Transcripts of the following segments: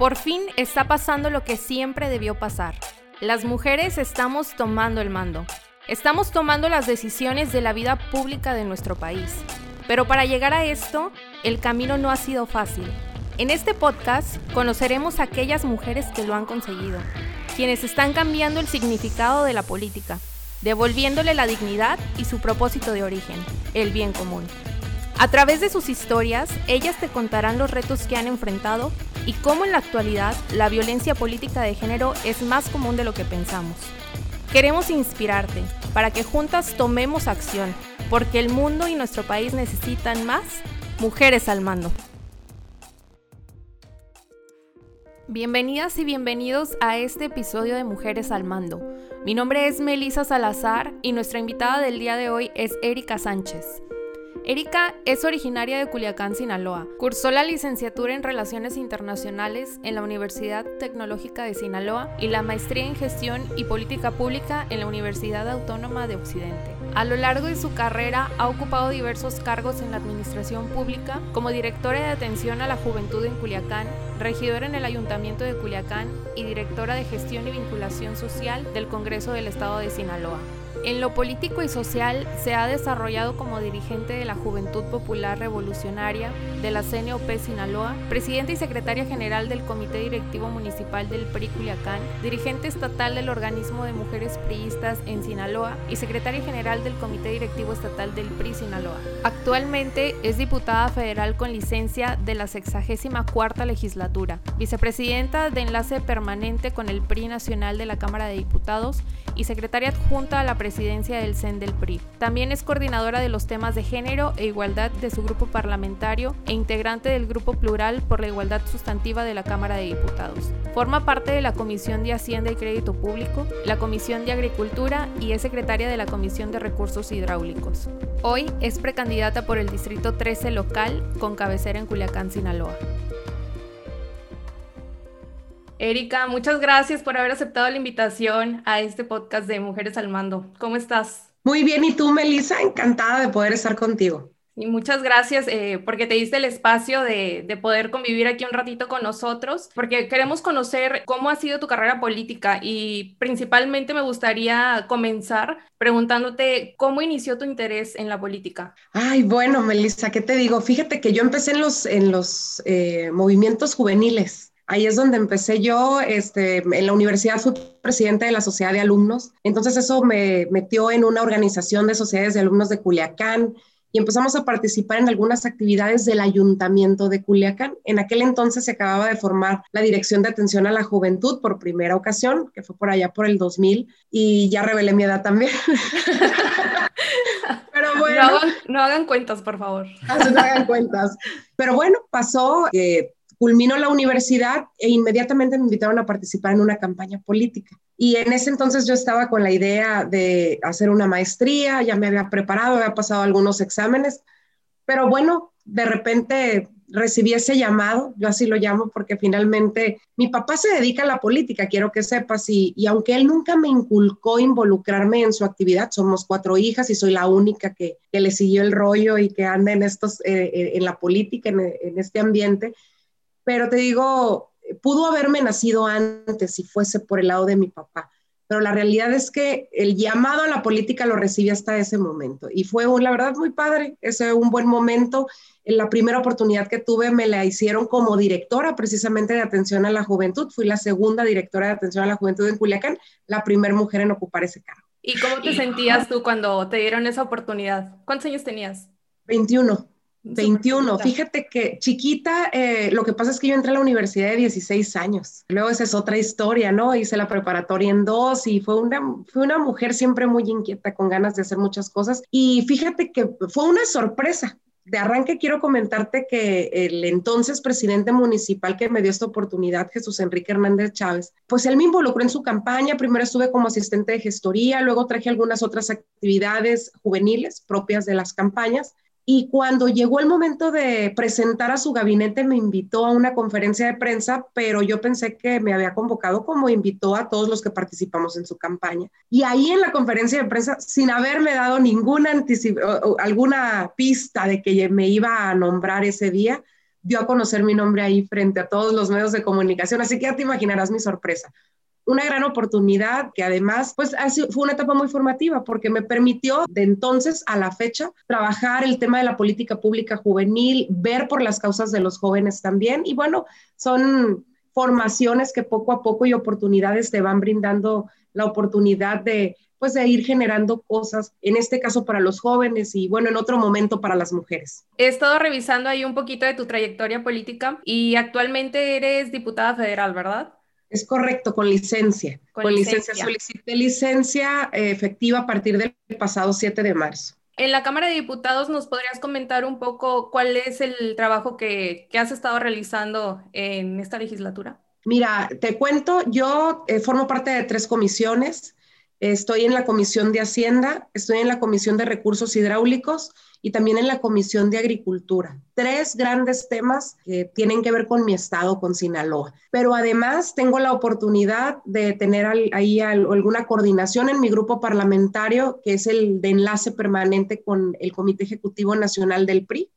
Por fin está pasando lo que siempre debió pasar. Las mujeres estamos tomando el mando. Estamos tomando las decisiones de la vida pública de nuestro país. Pero para llegar a esto, el camino no ha sido fácil. En este podcast conoceremos a aquellas mujeres que lo han conseguido, quienes están cambiando el significado de la política, devolviéndole la dignidad y su propósito de origen, el bien común. A través de sus historias, ellas te contarán los retos que han enfrentado y cómo en la actualidad la violencia política de género es más común de lo que pensamos. Queremos inspirarte para que juntas tomemos acción, porque el mundo y nuestro país necesitan más mujeres al mando. Bienvenidas y bienvenidos a este episodio de Mujeres al Mando. Mi nombre es Melisa Salazar y nuestra invitada del día de hoy es Erika Sánchez. Erika es originaria de Culiacán, Sinaloa. Cursó la licenciatura en Relaciones Internacionales en la Universidad Tecnológica de Sinaloa y la maestría en Gestión y Política Pública en la Universidad Autónoma de Occidente. A lo largo de su carrera ha ocupado diversos cargos en la administración pública, como directora de atención a la juventud en Culiacán, regidora en el Ayuntamiento de Culiacán y directora de gestión y vinculación social del Congreso del Estado de Sinaloa. En lo político y social se ha desarrollado como dirigente de la Juventud Popular Revolucionaria de la CNOP Sinaloa, presidenta y secretaria general del Comité Directivo Municipal del PRI Culiacán, dirigente estatal del Organismo de Mujeres Priistas en Sinaloa y secretaria general del Comité Directivo Estatal del PRI Sinaloa. Actualmente es diputada federal con licencia de la 64 legislatura, vicepresidenta de enlace permanente con el PRI Nacional de la Cámara de Diputados y secretaria adjunta a la presidencia del CEN del PRI. También es coordinadora de los temas de género e igualdad de su grupo parlamentario e integrante del Grupo Plural por la Igualdad Sustantiva de la Cámara de Diputados. Forma parte de la Comisión de Hacienda y Crédito Público, la Comisión de Agricultura y es secretaria de la Comisión de Recursos Hidráulicos. Hoy es precandidata por el Distrito 13 local con cabecera en Culiacán, Sinaloa. Erika, muchas gracias por haber aceptado la invitación a este podcast de Mujeres al Mando. ¿Cómo estás? Muy bien, ¿y tú, Melissa? Encantada de poder estar contigo. Y muchas gracias eh, porque te diste el espacio de, de, poder convivir aquí un ratito con nosotros, porque queremos conocer cómo ha sido tu carrera política y principalmente me gustaría comenzar preguntándote cómo inició tu interés en la política. Ay, bueno, Melissa, ¿qué te digo? Fíjate que yo empecé en los, en los eh, movimientos juveniles. Ahí es donde empecé yo, este, en la universidad fui presidenta de la sociedad de alumnos, entonces eso me metió en una organización de sociedades de alumnos de Culiacán y empezamos a participar en algunas actividades del ayuntamiento de Culiacán. En aquel entonces se acababa de formar la Dirección de Atención a la Juventud por primera ocasión, que fue por allá por el 2000, y ya revelé mi edad también. Pero bueno. No hagan, cuentas, por favor. No hagan cuentas. Pero bueno, pasó que culminó la universidad e inmediatamente me invitaron a participar en una campaña política. Y en ese entonces yo estaba con la idea de hacer una maestría, ya me había preparado, había pasado algunos exámenes, pero bueno, de repente recibí ese llamado, yo así lo llamo porque finalmente mi papá se dedica a la política, quiero que sepas, y, y aunque él nunca me inculcó involucrarme en su actividad, somos cuatro hijas y soy la única que, que le siguió el rollo y que anda en, estos, eh, eh, en la política, en, en este ambiente, pero te digo, pudo haberme nacido antes si fuese por el lado de mi papá, pero la realidad es que el llamado a la política lo recibí hasta ese momento y fue, la verdad, muy padre, ese un buen momento. En la primera oportunidad que tuve me la hicieron como directora precisamente de atención a la juventud. Fui la segunda directora de atención a la juventud en Culiacán, la primera mujer en ocupar ese cargo. ¿Y cómo te sentías tú cuando te dieron esa oportunidad? ¿Cuántos años tenías? 21. 21. Fíjate que chiquita, eh, lo que pasa es que yo entré a la universidad de 16 años. Luego esa es otra historia, ¿no? Hice la preparatoria en dos y fue una, fue una mujer siempre muy inquieta, con ganas de hacer muchas cosas. Y fíjate que fue una sorpresa. De arranque quiero comentarte que el entonces presidente municipal que me dio esta oportunidad, Jesús Enrique Hernández Chávez, pues él me involucró en su campaña. Primero estuve como asistente de gestoría, luego traje algunas otras actividades juveniles propias de las campañas y cuando llegó el momento de presentar a su gabinete, me invitó a una conferencia de prensa, pero yo pensé que me había convocado como invitó a todos los que participamos en su campaña. Y ahí en la conferencia de prensa, sin haberme dado ninguna alguna pista de que me iba a nombrar ese día, dio a conocer mi nombre ahí frente a todos los medios de comunicación, así que ya te imaginarás mi sorpresa. Una gran oportunidad que además pues fue una etapa muy formativa porque me permitió de entonces a la fecha trabajar el tema de la política pública juvenil, ver por las causas de los jóvenes también y bueno, son formaciones que poco a poco y oportunidades te van brindando la oportunidad de pues de ir generando cosas, en este caso para los jóvenes y bueno, en otro momento para las mujeres. He estado revisando ahí un poquito de tu trayectoria política y actualmente eres diputada federal, ¿verdad? Es correcto, con licencia. Con, licencia. Solicité licencia eh, efectiva a partir del pasado 7 de marzo. En la Cámara de Diputados, ¿nos podrías comentar un poco cuál es el trabajo que, que has estado realizando en esta legislatura? Mira, te cuento, yo eh, formo parte de tres comisiones. Estoy en la Comisión de Hacienda, estoy en la Comisión de Recursos Hidráulicos y también en la Comisión de Agricultura. Tres grandes temas que tienen que ver con mi estado, con Sinaloa. Pero además tengo la oportunidad de tener ahí alguna coordinación en mi grupo parlamentario, que es el de enlace permanente con el Comité Ejecutivo Nacional del PRI,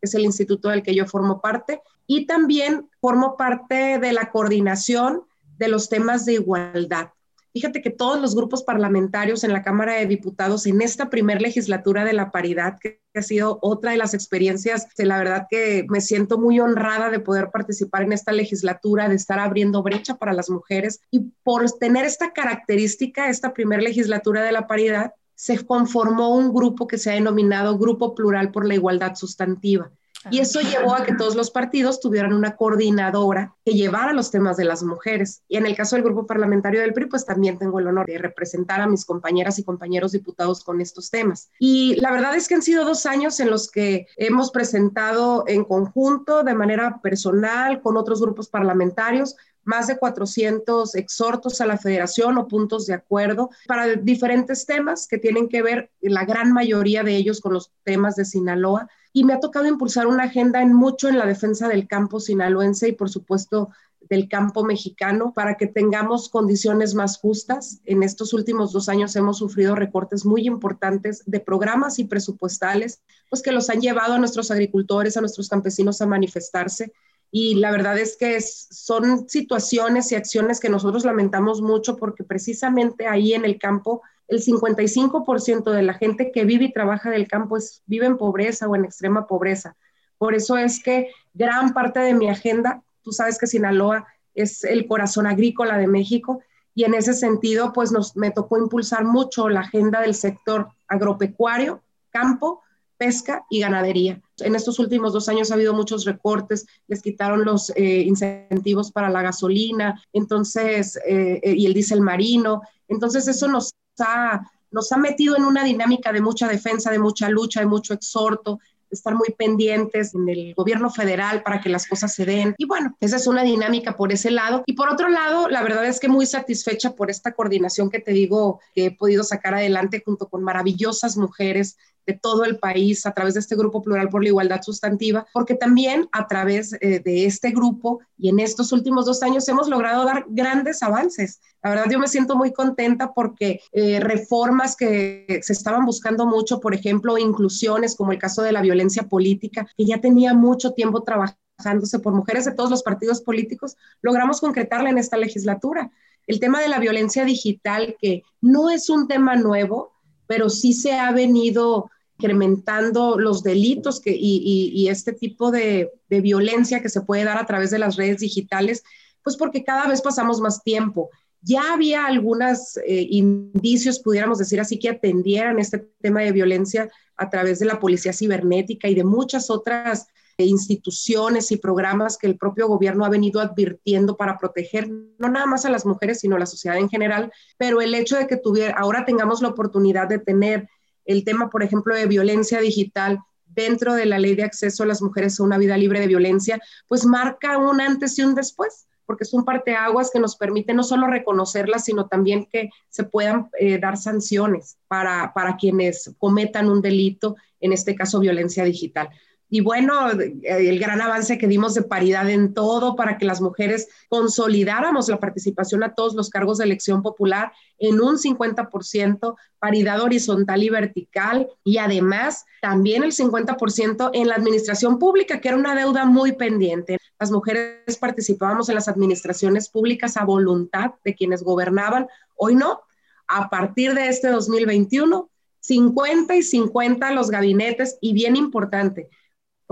que es el instituto del que yo formo parte. Y también formo parte de la coordinación de los temas de igualdad Fíjate que todos los grupos parlamentarios en la Cámara de Diputados en esta primer legislatura de la paridad, que ha sido otra de las experiencias, que la verdad que me siento muy honrada de poder participar en esta legislatura, de estar abriendo brecha para las mujeres y por tener esta característica, esta primer legislatura de la paridad, se conformó un grupo que se ha denominado Grupo Plural por la Igualdad Sustantiva. Y eso llevó a que todos los partidos tuvieran una coordinadora que llevara los temas de las mujeres. Y en el caso del grupo parlamentario del PRI, pues también tengo el honor de representar a mis compañeras y compañeros diputados con estos temas. Y la verdad es que han sido dos años en los que hemos presentado en conjunto, de manera personal, con otros grupos parlamentarios, más de 400 exhortos a la federación o puntos de acuerdo para diferentes temas que tienen que ver, la gran mayoría de ellos, con los temas de Sinaloa. Y me ha tocado impulsar una agenda en mucho en la defensa del campo sinaloense y, por supuesto, del campo mexicano para que tengamos condiciones más justas. En estos últimos dos años hemos sufrido recortes muy importantes de programas y presupuestales, pues que los han llevado a nuestros agricultores, a nuestros campesinos a manifestarse y la verdad es que son situaciones y acciones que nosotros lamentamos mucho porque precisamente ahí en el campo el 55% de la gente que vive y trabaja del campo vive en pobreza o en extrema pobreza. Por eso es que gran parte de mi agenda, tú sabes que Sinaloa es el corazón agrícola de México y en ese sentido pues me tocó impulsar mucho la agenda del sector agropecuario, campo, pesca y ganadería. En estos últimos dos años ha habido muchos recortes, les quitaron los eh, incentivos para la gasolina, entonces, eh, eh, y el diésel marino. Entonces, eso nos ha, nos ha metido en una dinámica de mucha defensa, de mucha lucha, de mucho exhorto, estar muy pendientes en el gobierno federal para que las cosas se den. Y bueno, esa es una dinámica por ese lado. Y por otro lado, la verdad es que muy satisfecha por esta coordinación que te digo que he podido sacar adelante junto con maravillosas mujeres de todo el país a través de este grupo plural por la igualdad sustantiva, porque también a través eh, de este grupo y en estos últimos dos años hemos logrado dar grandes avances. La verdad yo me siento muy contenta porque eh, reformas que se estaban buscando mucho, por ejemplo, inclusiones como el caso de la violencia política, que ya tenía mucho tiempo trabajándose por mujeres de todos los partidos políticos, logramos concretarla en esta legislatura. El tema de la violencia digital, que no es un tema nuevo, pero sí se ha venido incrementando los delitos que, y, este tipo de, violencia que se puede dar a través de las redes digitales, pues porque cada vez pasamos más tiempo. Ya había algunos eh, indicios, pudiéramos decir así, que atendieran este tema de violencia a través de la policía cibernética y de muchas otras instituciones y programas que el propio gobierno ha venido advirtiendo para proteger no nada más a las mujeres, sino a la sociedad en general, pero el hecho de que tuviera, ahora tengamos la oportunidad de tener el tema, por ejemplo, de violencia digital dentro de la ley de acceso a las mujeres a una vida libre de violencia, pues marca un antes y un después, porque es un parteaguas que nos permite no solo reconocerlas, sino también que se puedan eh, dar sanciones para, para quienes cometan un delito, en este caso violencia digital. Y bueno, el gran avance que dimos de paridad en todo para que las mujeres consolidáramos la participación a todos los cargos de elección popular en un 50%, paridad horizontal y vertical, y además también el 50% en la administración pública, que era una deuda muy pendiente. Las mujeres participábamos en las administraciones públicas a voluntad de quienes gobernaban, hoy no. A partir de este 2021, 50 y 50 los gabinetes, y bien importante,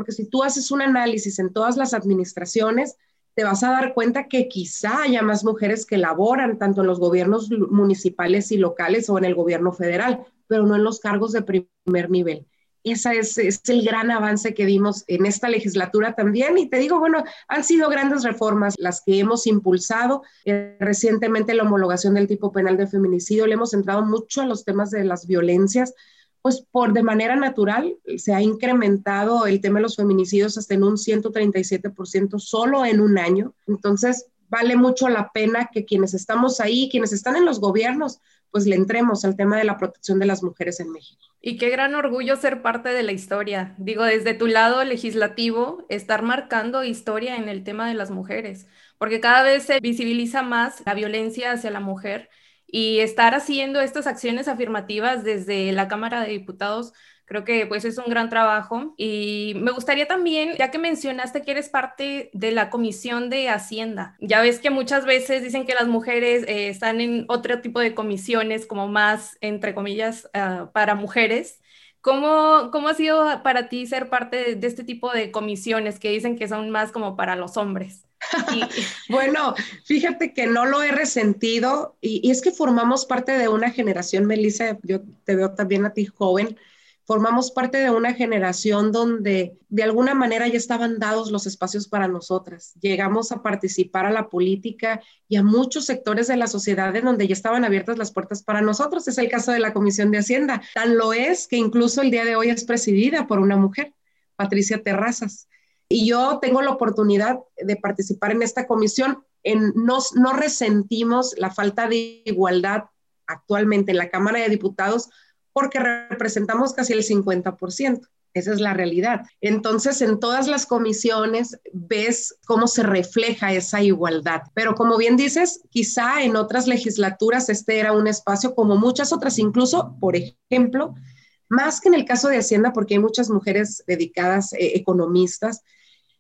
porque si tú haces un análisis en todas las administraciones, te vas a dar cuenta que quizá haya más mujeres que laboran tanto en los gobiernos municipales y locales o en el gobierno federal, pero no en los cargos de primer nivel. Ese es, el gran avance que dimos en esta legislatura también. Y te digo, bueno, han sido grandes reformas las que hemos impulsado. Eh, recientemente la homologación del tipo penal de feminicidio, le hemos entrado mucho a los temas de las violencias pues por de manera natural se ha incrementado el tema de los feminicidios hasta en un 137% solo en un año. Entonces, vale mucho la pena que quienes estamos ahí, quienes están en los gobiernos, pues le entremos al tema de la protección de las mujeres en México. Y qué gran orgullo ser parte de la historia. Digo, desde tu lado legislativo, estar marcando historia en el tema de las mujeres, porque cada vez se visibiliza más la violencia hacia la mujer y estar haciendo estas acciones afirmativas desde la Cámara de Diputados creo que pues es un gran trabajo y me gustaría también, ya que mencionaste que eres parte de la Comisión de Hacienda, ya ves que muchas veces dicen que las mujeres eh, están en otro tipo de comisiones como más, entre comillas, ah, para mujeres. ¿Cómo, ¿Cómo ha sido para ti ser parte de este tipo de comisiones que dicen que son más como para los hombres? bueno, fíjate que no lo he resentido y, es que formamos parte de una generación, Melissa, yo te veo también a ti joven, formamos parte de una generación donde de alguna manera ya estaban dados los espacios para nosotras. Llegamos a participar a la política y a muchos sectores de la sociedad en donde ya estaban abiertas las puertas para nosotros. Es el caso de la Comisión de Hacienda. Tan lo es que incluso el día de hoy es presidida por una mujer, Patricia Terrazas. Y yo tengo la oportunidad de participar en esta comisión. En, no resentimos la falta de igualdad actualmente en la Cámara de Diputados porque representamos casi el 50%. Esa es la realidad. Entonces, en todas las comisiones ves cómo se refleja esa igualdad. Pero como bien dices, quizá en otras legislaturas este era un espacio como muchas otras, incluso, por ejemplo, más que en el caso de Hacienda, porque hay muchas mujeres dedicadas, eh, economistas,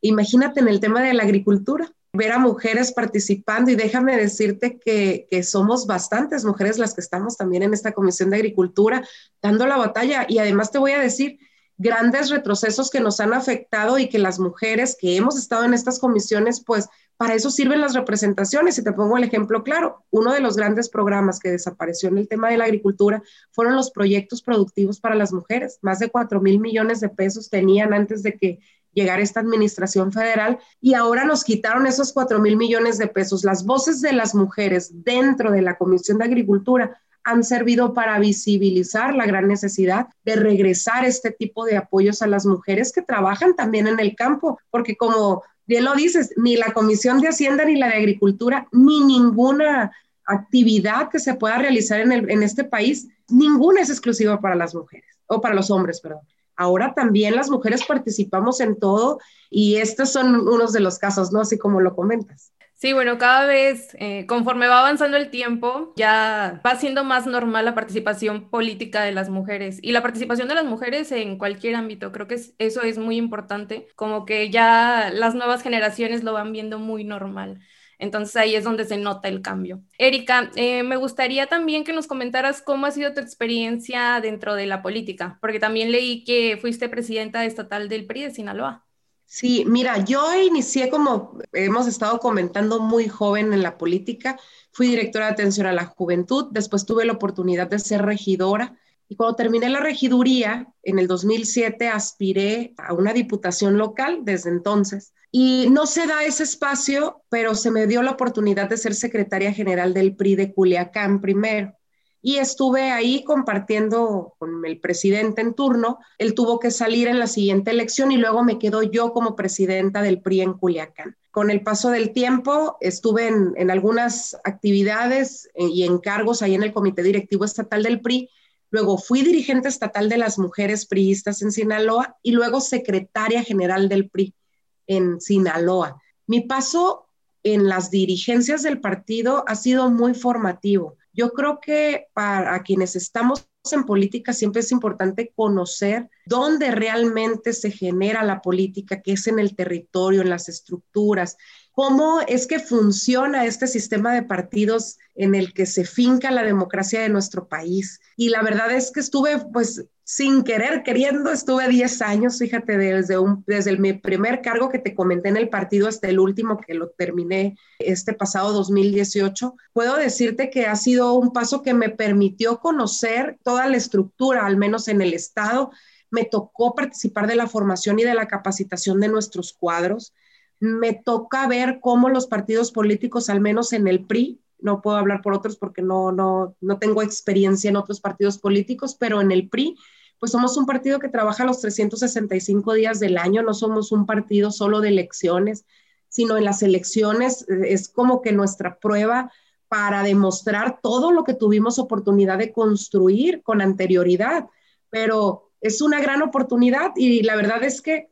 Imagínate en el tema de la agricultura, ver a mujeres participando y déjame decirte que, somos bastantes mujeres las que estamos también en esta Comisión de Agricultura dando la batalla y además te voy a decir grandes retrocesos que nos han afectado y que las mujeres que hemos estado en estas comisiones, pues para eso sirven las representaciones. Y te pongo el ejemplo claro, uno de los grandes programas que desapareció en el tema de la agricultura fueron los proyectos productivos para las mujeres. Más de 4 mil millones de pesos tenían antes de que llegar esta administración federal y ahora nos quitaron esos 4 mil millones de pesos. Las voces de las mujeres dentro de la Comisión de Agricultura han servido para visibilizar la gran necesidad de regresar este tipo de apoyos a las mujeres que trabajan también en el campo, porque como bien lo dices, ni la Comisión de Hacienda ni la de Agricultura, ni ninguna actividad que se pueda realizar en, en este país, ninguna es exclusiva para las mujeres o para los hombres, perdón. Ahora también las mujeres participamos en todo y estos son unos de los casos, ¿no? Así como lo comentas. Sí, bueno, cada vez, eh, conforme va avanzando el tiempo, ya va siendo más normal la participación política de las mujeres y la participación de las mujeres en cualquier ámbito. Creo que eso es muy importante, como que ya las nuevas generaciones lo van viendo muy normal. Entonces ahí es donde se nota el cambio. Erika, eh, me gustaría también que nos comentaras cómo ha sido tu experiencia dentro de la política, porque también leí que fuiste presidenta estatal del PRI de Sinaloa. Sí, mira, yo inicié como hemos estado comentando muy joven en la política. Fui directora de atención a la juventud, después tuve la oportunidad de ser regidora y cuando terminé la regiduría, en el 2007 aspiré a una diputación local desde entonces. Y no se da ese espacio, pero se me dio la oportunidad de ser secretaria general del PRI de Culiacán primero. Y estuve ahí compartiendo con el presidente en turno. Él tuvo que salir en la siguiente elección y luego me quedo yo como presidenta del PRI en Culiacán. Con el paso del tiempo estuve en, algunas actividades eh, y encargos ahí en el comité directivo estatal del PRI luego fui dirigente estatal de las mujeres priistas en Sinaloa y luego secretaria general del PRI en Sinaloa. Mi paso en las dirigencias del partido ha sido muy formativo. Yo creo que para quienes estamos en política siempre es importante conocer dónde realmente se genera la política, que es en el territorio, en las estructuras, cómo es que funciona este sistema de partidos en el que se finca la democracia de nuestro país. Y la verdad es que estuve, pues, sin querer, queriendo, estuve 10 años, fíjate, desde, desde mi primer cargo que te comenté en el partido hasta el último que lo terminé este pasado 2018. Puedo decirte que ha sido un paso que me permitió conocer toda la estructura, al menos en el Estado. Me tocó participar de la formación y de la capacitación de nuestros cuadros me toca ver cómo los partidos políticos, al menos en el PRI, no puedo hablar por otros porque no, no, no tengo experiencia en otros partidos políticos, pero en el PRI, pues somos un partido que trabaja los 365 días del año, no somos un partido solo de elecciones, sino en las elecciones eh, es como que nuestra prueba para demostrar todo lo que tuvimos oportunidad de construir con anterioridad, pero es una gran oportunidad y la verdad es que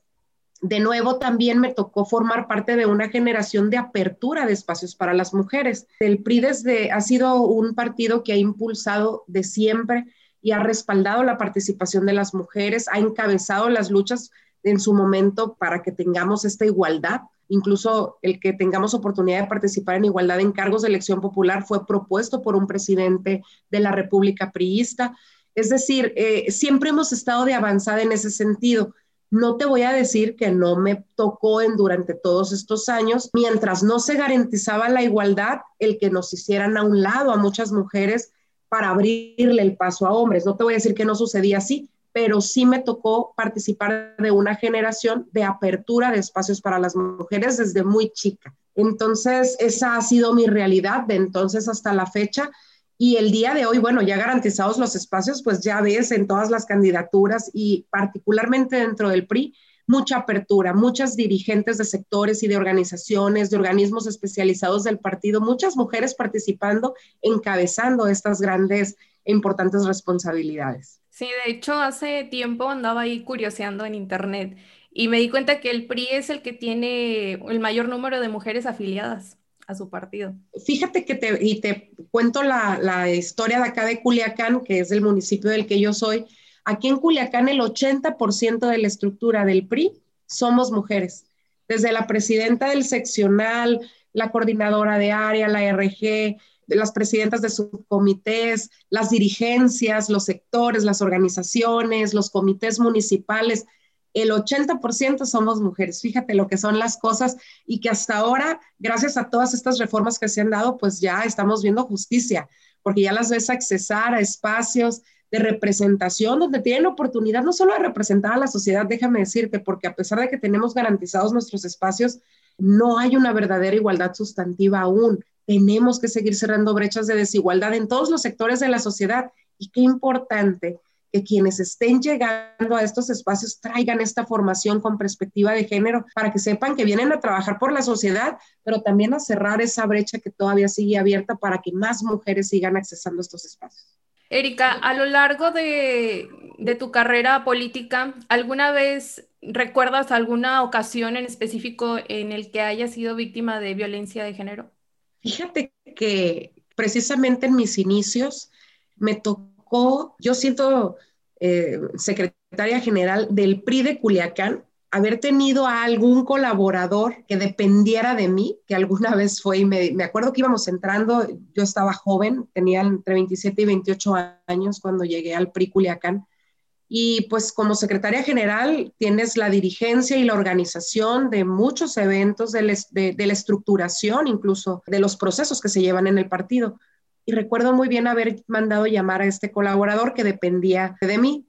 de nuevo también me tocó formar parte de una generación de apertura de espacios para las mujeres. El PRI desde, ha sido un partido que ha impulsado de siempre y ha respaldado la participación de las mujeres, ha encabezado las luchas en su momento para que tengamos esta igualdad. Incluso el que tengamos oportunidad de participar en igualdad en cargos de elección popular fue propuesto por un presidente de la República Priista. Es decir, eh, siempre hemos estado de avanzada en ese sentido no te voy a decir que no me tocó en durante todos estos años, mientras no se garantizaba la igualdad, el que nos hicieran a un lado a muchas mujeres para abrirle el paso a hombres. No te voy a decir que no sucedía así, pero sí me tocó participar de una generación de apertura de espacios para las mujeres desde muy chica. Entonces, esa ha sido mi realidad de entonces hasta la fecha y el día de hoy, bueno, ya garantizados los espacios, pues ya ves en todas las candidaturas y particularmente dentro del PRI, mucha apertura, muchas dirigentes de sectores y de organizaciones, de organismos especializados del partido, muchas mujeres participando, encabezando estas grandes e importantes responsabilidades. Sí, de hecho, hace tiempo andaba ahí curioseando en internet y me di cuenta que el PRI es el que tiene el mayor número de mujeres afiliadas a su partido. Fíjate que te, y te cuento la, la historia de acá de Culiacán, que es el municipio del que yo soy. Aquí en Culiacán el 80% de la estructura del PRI somos mujeres. Desde la presidenta del seccional, la coordinadora de área, la RG, las presidentas de subcomités, las dirigencias, los sectores, las organizaciones, los comités municipales el 80% somos mujeres. Fíjate lo que son las cosas y que hasta ahora, gracias a todas estas reformas que se han dado, pues ya estamos viendo justicia, porque ya las ves accesar a espacios de representación donde tienen oportunidad no solo de representar a la sociedad, déjame decirte, porque a pesar de que tenemos garantizados nuestros espacios, no hay una verdadera igualdad sustantiva aún. Tenemos que seguir cerrando brechas de desigualdad en todos los sectores de la sociedad. Y qué importante que quienes estén llegando a estos espacios traigan esta formación con perspectiva de género para que sepan que vienen a trabajar por la sociedad, pero también a cerrar esa brecha que todavía sigue abierta para que más mujeres sigan accesando estos espacios. Erika, a lo largo de, de tu carrera política, ¿alguna vez recuerdas alguna ocasión en específico en el que hayas sido víctima de violencia de género? Fíjate que precisamente en mis inicios me tocó yo siento eh, secretaria general del PRI de Culiacán, haber tenido a algún colaborador que dependiera de mí, que alguna vez fue, y me, me, acuerdo que íbamos entrando, yo estaba joven, tenía entre 27 y 28 años cuando llegué al PRI Culiacán, y pues como secretaria general tienes la dirigencia y la organización de muchos eventos, de, de, de la estructuración incluso de los procesos que se llevan en el partido y recuerdo muy bien haber mandado llamar a este colaborador que dependía de mí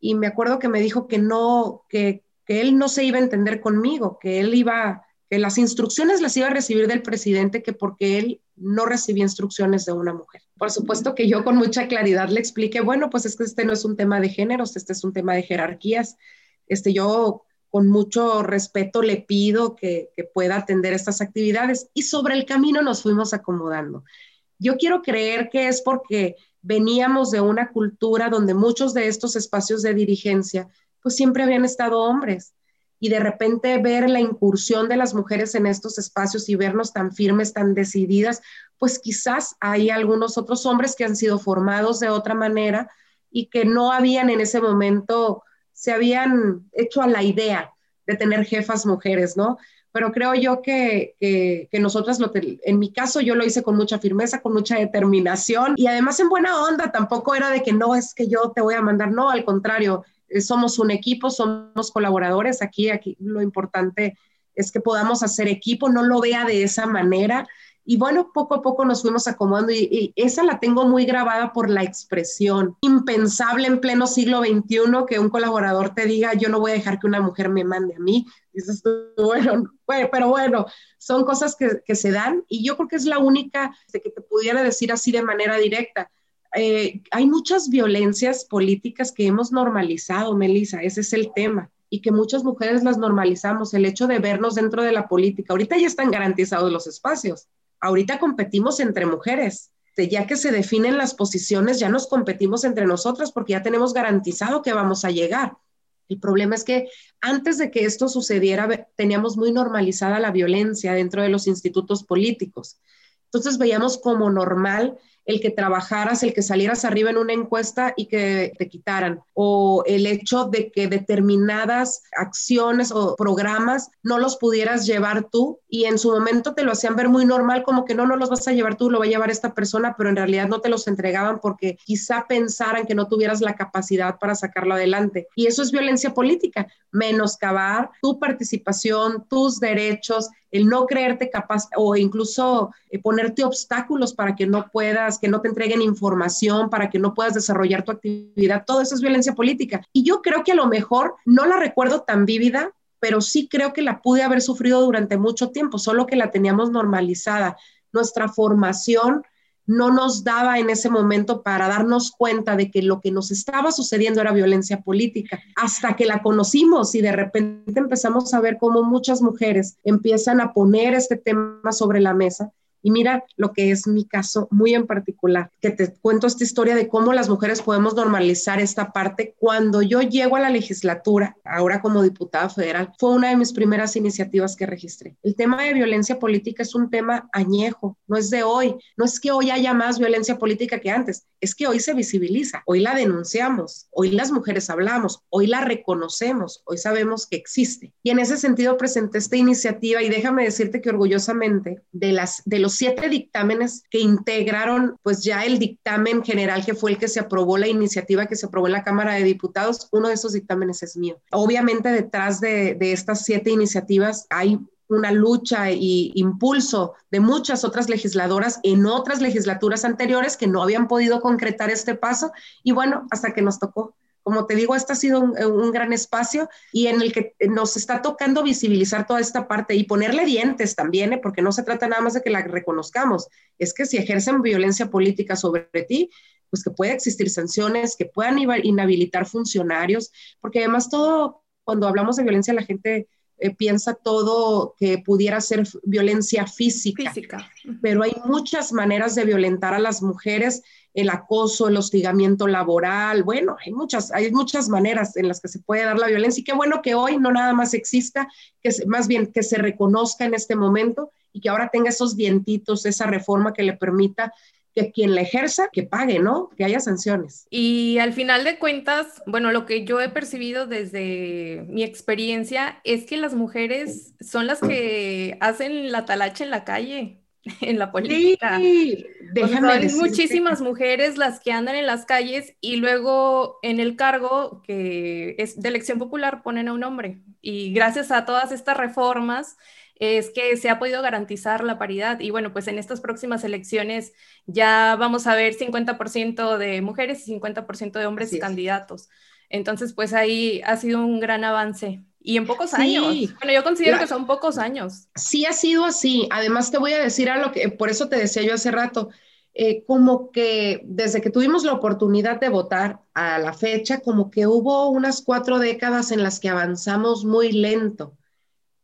y me acuerdo que me dijo que no, que, que él no se iba a entender conmigo, que él iba, que las instrucciones las iba a recibir del presidente, que porque él no recibía instrucciones de una mujer. Por supuesto que yo con mucha claridad le expliqué, bueno, pues es que este no es un tema de géneros, este es un tema de jerarquías. Este, yo con mucho respeto le pido que, que pueda atender estas actividades y sobre el camino nos fuimos acomodando. Yo quiero creer que es porque veníamos de una cultura donde muchos de estos espacios de dirigencia, pues siempre habían estado hombres. Y de repente ver la incursión de las mujeres en estos espacios y vernos tan firmes, tan decididas, pues quizás hay algunos otros hombres que han sido formados de otra manera y que no habían en ese momento, se habían hecho a la idea de tener jefas mujeres, ¿no? Pero creo yo que, que, nosotras, lo en mi caso, yo lo hice con mucha firmeza, con mucha determinación y además en buena onda, tampoco era de que no es que yo te voy a mandar, no, al contrario, eh, somos un equipo, somos colaboradores, aquí, aquí lo importante es que podamos hacer equipo, no lo vea de esa manera. Y bueno, poco a poco nos fuimos acomodando y, y, esa la tengo muy grabada por la expresión. Impensable en pleno siglo XXI que un colaborador te diga, yo no voy a dejar que una mujer me mande a mí. Dices bueno, pero bueno, son cosas que, que, se dan y yo creo que es la única que te pudiera decir así de manera directa. Eh, hay muchas violencias políticas que hemos normalizado, Melissa, ese es el tema y que muchas mujeres las normalizamos, el hecho de vernos dentro de la política. Ahorita ya están garantizados los espacios, ahorita competimos entre mujeres, ya que se definen las posiciones, ya nos competimos entre nosotras porque ya tenemos garantizado que vamos a llegar. El problema es que antes de que esto sucediera, teníamos muy normalizada la violencia dentro de los institutos políticos. Entonces veíamos como normal el que trabajaras, el que salieras arriba en una encuesta y que te quitaran, o el hecho de que determinadas acciones o programas no los pudieras llevar tú y en su momento te lo hacían ver muy normal, como que no, no los vas a llevar tú, lo va a llevar esta persona, pero en realidad no te los entregaban porque quizá pensaran que no tuvieras la capacidad para sacarlo adelante. Y eso es violencia política, menoscabar tu participación, tus derechos, el no creerte capaz o incluso eh, ponerte obstáculos para que no puedas, que no te entreguen información, para que no puedas desarrollar tu actividad, todo eso es violencia política. Y yo creo que a lo mejor no la recuerdo tan vívida, pero sí creo que la pude haber sufrido durante mucho tiempo, solo que la teníamos normalizada. Nuestra formación no nos daba en ese momento para darnos cuenta de que lo que nos estaba sucediendo era violencia política, hasta que la conocimos y de repente empezamos a ver cómo muchas mujeres empiezan a poner este tema sobre la mesa y mira lo que es mi caso muy en particular, que te cuento esta historia de cómo las mujeres podemos normalizar esta parte. Cuando yo llego a la legislatura, ahora como diputada federal, fue una de mis primeras iniciativas que registré. El tema de violencia política es un tema añejo, no es de hoy. No es que hoy haya más violencia política que antes, es que hoy se visibiliza, hoy la denunciamos, hoy las mujeres hablamos, hoy la reconocemos, hoy sabemos que existe. Y en ese sentido presenté esta iniciativa y déjame decirte que orgullosamente de las de los siete dictámenes que integraron pues ya el dictamen general que fue el que se aprobó la iniciativa que se aprobó en la Cámara de Diputados, uno de esos dictámenes es mío. Obviamente detrás de, de estas siete iniciativas hay una lucha y impulso de muchas otras legisladoras en otras legislaturas anteriores que no habían podido concretar este paso y bueno, hasta que nos tocó como te digo, este ha sido un, gran espacio y en el que nos está tocando visibilizar toda esta parte y ponerle dientes también, ¿eh? porque no se trata nada más de que la reconozcamos, es que si ejercen violencia política sobre ti, pues que pueda existir sanciones, que puedan inhabilitar funcionarios, porque además todo, cuando hablamos de violencia, la gente eh, piensa todo que pudiera ser violencia física, física, pero hay muchas maneras de violentar a las mujeres el acoso, el hostigamiento laboral, bueno, hay muchas, hay muchas maneras en las que se puede dar la violencia y qué bueno que hoy no nada más exista, que más bien que se reconozca en este momento y que ahora tenga esos dientitos, esa reforma que le permita que quien la ejerza, que pague, ¿no? Que haya sanciones. Y al final de cuentas, bueno, lo que yo he percibido desde mi experiencia es que las mujeres son las que hacen la talacha en la calle. en la política. Sí, déjame muchísimas mujeres las que andan en las calles y luego en el cargo que es de elección popular ponen a un hombre. Y gracias a todas estas reformas es que se ha podido garantizar la paridad. Y bueno, pues en estas próximas elecciones ya vamos a ver 50% de mujeres y 50% de hombres candidatos. Entonces, pues ahí ha sido un gran avance. Y en pocos años. Bueno, yo considero que son pocos años. Sí ha sido así. Además, te voy a decir a lo que, por eso te decía yo hace rato, eh, como que desde que tuvimos la oportunidad de votar a la fecha, como que hubo unas cuatro décadas en las que avanzamos muy lento.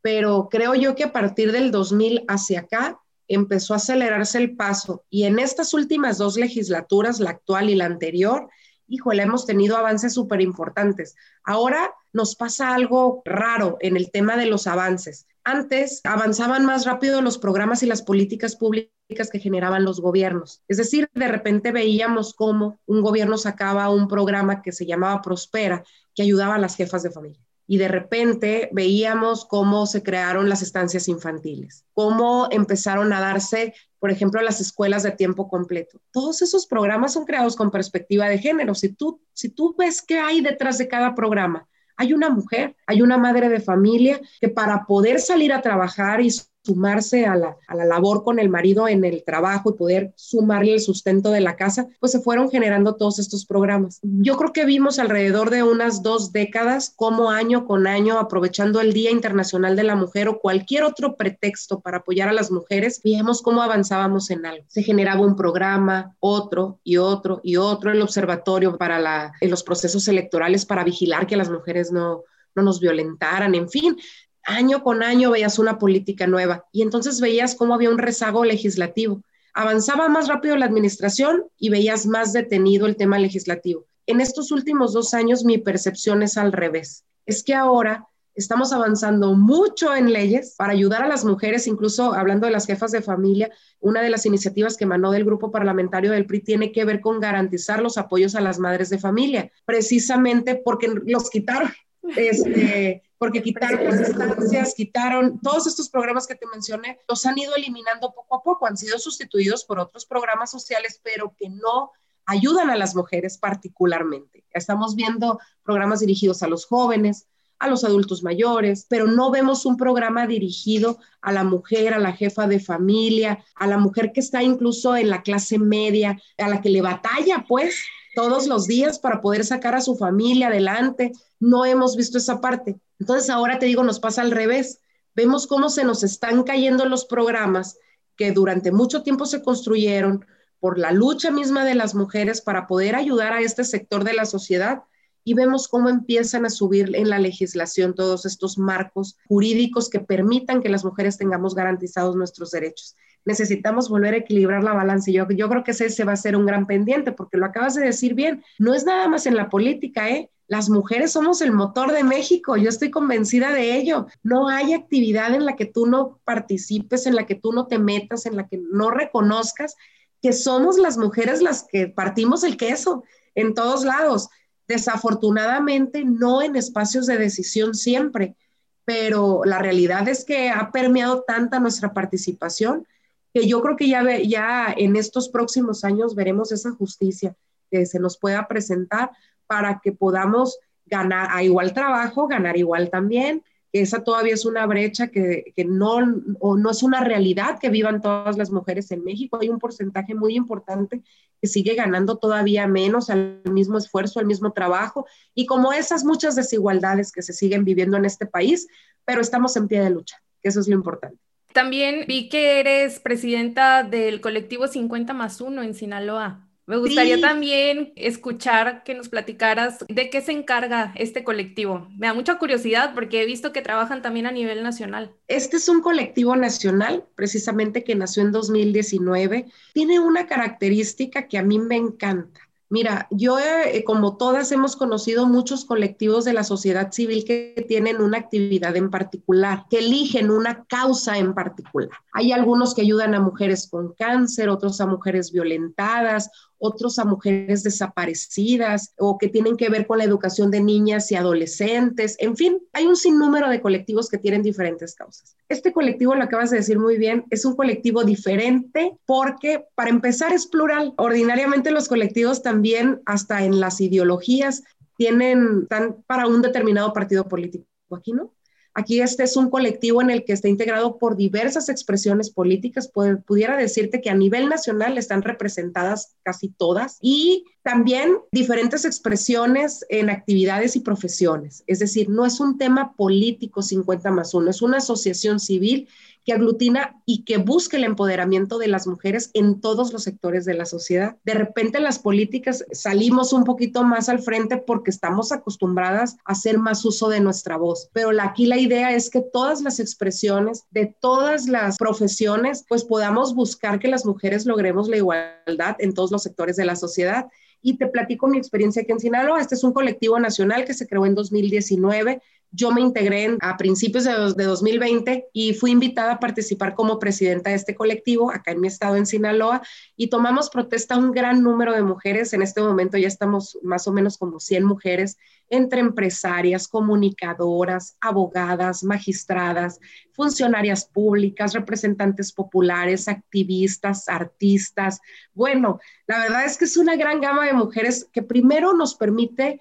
Pero creo yo que a partir del 2000 hacia acá, empezó a acelerarse el paso y en estas últimas dos legislaturas, la actual y la anterior, híjole, hemos tenido avances súper importantes. Ahora nos pasa algo raro en el tema de los avances. Antes avanzaban más rápido los programas y las políticas públicas que generaban los gobiernos. Es decir, de repente veíamos cómo un gobierno sacaba un programa que se llamaba Prospera, que ayudaba a las jefas de familia y de repente veíamos cómo se crearon las estancias infantiles, cómo empezaron a darse, por ejemplo, las escuelas de tiempo completo. Todos esos programas son creados con perspectiva de género. Si tú, si tú ves qué hay detrás de cada programa, hay una mujer, hay una madre de familia que para poder salir a trabajar y sumarse a la, a la, labor con el marido en el trabajo y poder sumarle el sustento de la casa, pues se fueron generando todos estos programas. Yo creo que vimos alrededor de unas dos décadas como año con año, aprovechando el Día Internacional de la Mujer o cualquier otro pretexto para apoyar a las mujeres, vimos cómo avanzábamos en algo. Se generaba un programa, otro y otro y otro, el observatorio para la, en los procesos electorales para vigilar que las mujeres no, no nos violentaran, en fin, año con año veías una política nueva y entonces veías cómo había un rezago legislativo. Avanzaba más rápido la administración y veías más detenido el tema legislativo. En estos últimos dos años mi percepción es al revés. Es que ahora estamos avanzando mucho en leyes para ayudar a las mujeres, incluso hablando de las jefas de familia, una de las iniciativas que emanó del grupo parlamentario del PRI tiene que ver con garantizar los apoyos a las madres de familia, precisamente porque los quitaron. Este, porque quitaron las estancias, quitaron todos estos programas que te mencioné, los han ido eliminando poco a poco, han sido sustituidos por otros programas sociales, pero que no ayudan a las mujeres particularmente. Estamos viendo programas dirigidos a los jóvenes, a los adultos mayores, pero no vemos un programa dirigido a la mujer, a la jefa de familia, a la mujer que está incluso en la clase media, a la que le batalla, pues, todos los días para poder sacar a su familia adelante. No hemos visto esa parte. Entonces ahora te digo, nos pasa al revés. Vemos cómo se nos están cayendo los programas que durante mucho tiempo se construyeron por la lucha misma de las mujeres para poder ayudar a este sector de la sociedad y vemos cómo empiezan a subir en la legislación todos estos marcos jurídicos que permitan que las mujeres tengamos garantizados nuestros derechos. Necesitamos volver a equilibrar la balanza yo, yo creo que ese, va a ser un gran pendiente porque lo acabas de decir bien, no es nada más en la política, ¿eh? Las mujeres somos el motor de México, yo estoy convencida de ello. No hay actividad en la que tú no participes, en la que tú no te metas, en la que no reconozcas que somos las mujeres las que partimos el queso en todos lados. Desafortunadamente, no en espacios de decisión siempre, pero la realidad es que ha permeado tanta nuestra participación que yo creo que ya, ya en estos próximos años veremos esa justicia que se nos pueda presentar para que podamos ganar a igual trabajo, ganar igual también, esa todavía es una brecha que, que, no, o no es una realidad que vivan todas las mujeres en México. Hay un porcentaje muy importante que sigue ganando todavía menos al mismo esfuerzo, al mismo trabajo, y como esas muchas desigualdades que se siguen viviendo en este país, pero estamos en pie de lucha, que eso es lo importante. También vi que eres presidenta del colectivo 50 más 1 en Sinaloa. Me gustaría también escuchar que nos platicaras de qué se encarga este colectivo. Me da mucha curiosidad porque he visto que trabajan también a nivel nacional. Este es un colectivo nacional, precisamente que nació en 2019. Tiene una característica que a mí me encanta. Mira, yo eh, como todas hemos conocido muchos colectivos de la sociedad civil que tienen una actividad en particular, que eligen una causa en particular. Hay algunos que ayudan a mujeres con cáncer, otros a mujeres violentadas, otros a mujeres desaparecidas o que tienen que ver con la educación de niñas y adolescentes. En fin, hay un sinnúmero de colectivos que tienen diferentes causas. Este colectivo, lo acabas de decir muy bien, es un colectivo diferente porque, para empezar, es plural. Ordinariamente los colectivos también, hasta en las ideologías, tienen, tan para un determinado partido político. Aquí no. Aquí este es un colectivo en el que está integrado por diversas expresiones políticas. pudiera decirte que a nivel nacional están representadas casi todas y también diferentes expresiones en actividades y profesiones. Es decir, no es un tema político 50 más 1, es una asociación civil que aglutina y que busque el empoderamiento de las mujeres en todos los sectores de la sociedad. De repente las políticas salimos un poquito más al frente porque estamos acostumbradas a hacer más uso de nuestra voz, pero aquí la idea es que todas las expresiones de todas las profesiones, pues podamos buscar que las mujeres logremos la igualdad en todos los sectores de la sociedad y te platico mi experiencia aquí en Sinaloa. Este es un colectivo nacional que se creó en 2019 yo me integré a principios de, 2020 y fui invitada a participar como presidenta de este colectivo acá en mi estado, en Sinaloa, y tomamos protesta un gran número de mujeres. En este momento ya estamos más o menos como 100 mujeres, entre empresarias, comunicadoras, abogadas, magistradas, funcionarias públicas, representantes populares, activistas, artistas. Bueno, la verdad es que es una gran gama de mujeres que primero nos permite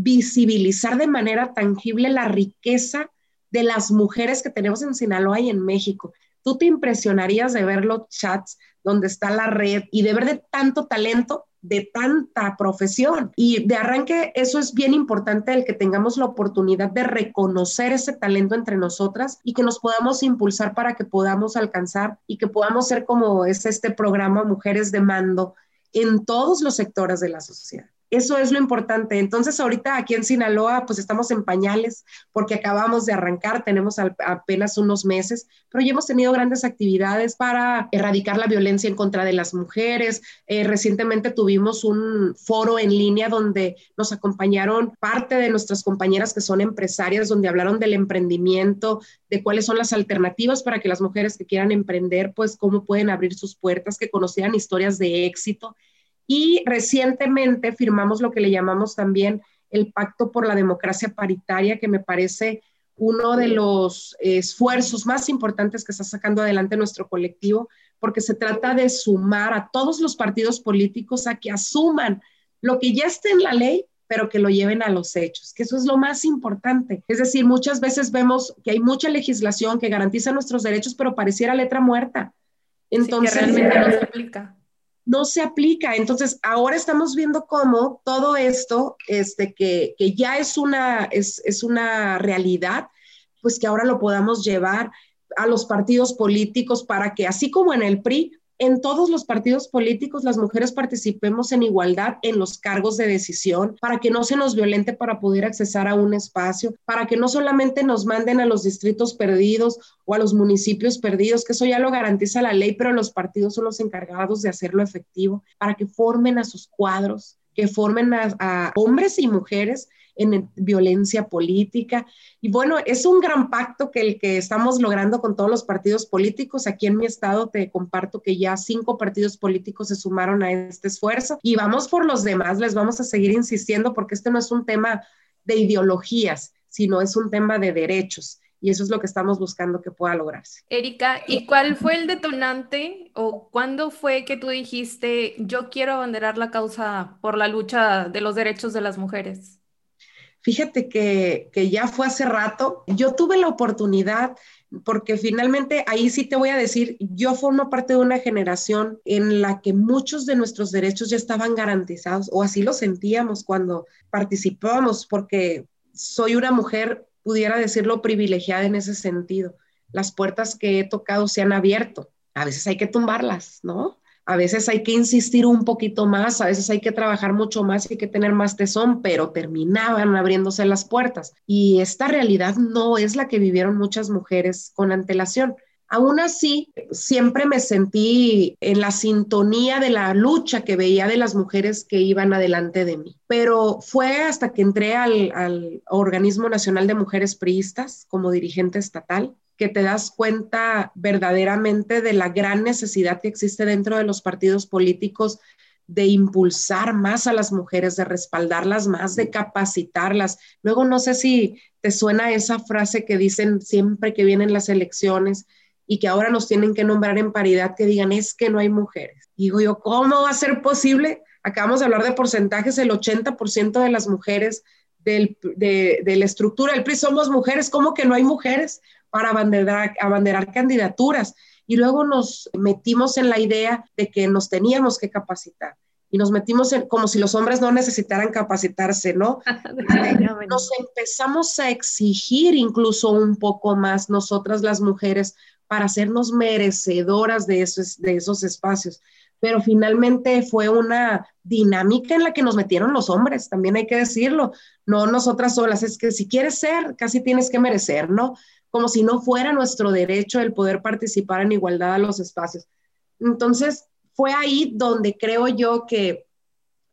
visibilizar de manera tangible la riqueza de las mujeres que tenemos en Sinaloa y en México. Tú te impresionarías de ver los chats donde está la red y de ver de tanto talento, de tanta profesión. Y de arranque, eso es bien importante, el que tengamos la oportunidad de reconocer ese talento entre nosotras y que nos podamos impulsar para que podamos alcanzar y que podamos ser como es este programa Mujeres de Mando en todos los sectores de la sociedad. Eso es lo importante. Entonces, ahorita aquí en Sinaloa, pues estamos en pañales porque acabamos de arrancar, tenemos apenas unos meses, pero ya hemos tenido grandes actividades para erradicar la violencia en contra de las mujeres. Eh, recientemente tuvimos un foro en línea donde nos acompañaron parte de nuestras compañeras que son empresarias, donde hablaron del emprendimiento, de cuáles son las alternativas para que las mujeres que quieran emprender, pues cómo pueden abrir sus puertas, que conocieran historias de éxito y recientemente firmamos lo que le llamamos también el Pacto por la Democracia Paritaria, que me parece uno de los esfuerzos más importantes que está sacando adelante nuestro colectivo, porque se trata de sumar a todos los partidos políticos a que asuman lo que ya está en la ley, pero que lo lleven a los hechos, que eso es lo más importante. Es decir, muchas veces vemos que hay mucha legislación que garantiza nuestros derechos, pero pareciera letra muerta. Entonces, realmente no se aplica no se aplica. Entonces, ahora estamos viendo cómo todo esto, este, que, que ya es una, es, es una realidad, pues que ahora lo podamos llevar a los partidos políticos para que, así como en el PRI, en todos los partidos políticos las mujeres participemos en igualdad en los cargos de decisión, para que no se nos violente para poder accesar a un espacio, para que no solamente nos manden a los distritos perdidos o a los municipios perdidos, que eso ya lo garantiza la ley, pero los partidos son los encargados de hacerlo efectivo, para que formen a sus cuadros, que formen a, a hombres y mujeres en violencia política. Y bueno, es un gran pacto que el que estamos logrando con todos los partidos políticos. Aquí en mi estado te comparto que ya cinco partidos políticos se sumaron a este esfuerzo y vamos por los demás, les vamos a seguir insistiendo porque este no es un tema de ideologías, sino es un tema de derechos. Y eso es lo que estamos buscando que pueda lograrse. Erika, ¿y cuál fue el detonante o cuándo fue que tú dijiste, yo quiero abanderar la causa por la lucha de los derechos de las mujeres? Fíjate que, ya fue hace rato. Yo tuve la oportunidad porque finalmente ahí sí te voy a decir, yo formo parte de una generación en la que muchos de nuestros derechos ya estaban garantizados, o así lo sentíamos cuando participábamos, porque soy una mujer, pudiera decirlo, privilegiada en ese sentido. Las puertas que he tocado se han abierto. A veces hay que tumbarlas, ¿no? A veces hay que insistir un poquito más, a veces hay que trabajar mucho más y hay que tener más tesón, pero terminaban abriéndose las puertas. Y esta realidad no es la que vivieron muchas mujeres con antelación. Aún así, siempre me sentí en la sintonía de la lucha que veía de las mujeres que iban adelante de mí. Pero fue hasta que entré al, al Organismo Nacional de Mujeres Priistas como dirigente estatal que te das cuenta verdaderamente de la gran necesidad que existe dentro de los partidos políticos de impulsar más a las mujeres, de respaldarlas más, de capacitarlas. Luego no sé si te suena esa frase que dicen siempre que vienen las elecciones y que ahora nos tienen que nombrar en paridad, que digan es que no hay mujeres. Digo yo, ¿cómo va a ser posible? Acabamos de hablar de porcentajes, el 80% de las mujeres del, de, de, la estructura del PRI somos mujeres, ¿cómo que no hay mujeres? para abanderar, abanderar candidaturas. Y luego nos metimos en la idea de que nos teníamos que capacitar y nos metimos en, como si los hombres no necesitaran capacitarse, ¿no? Nos empezamos a exigir incluso un poco más nosotras las mujeres para hacernos merecedoras de esos, de esos espacios. Pero finalmente fue una dinámica en la que nos metieron los hombres, también hay que decirlo, no nosotras solas, es que si quieres ser, casi tienes que merecer, ¿no? Como si no fuera nuestro derecho el poder participar en igualdad a los espacios. Entonces, fue ahí donde creo yo que,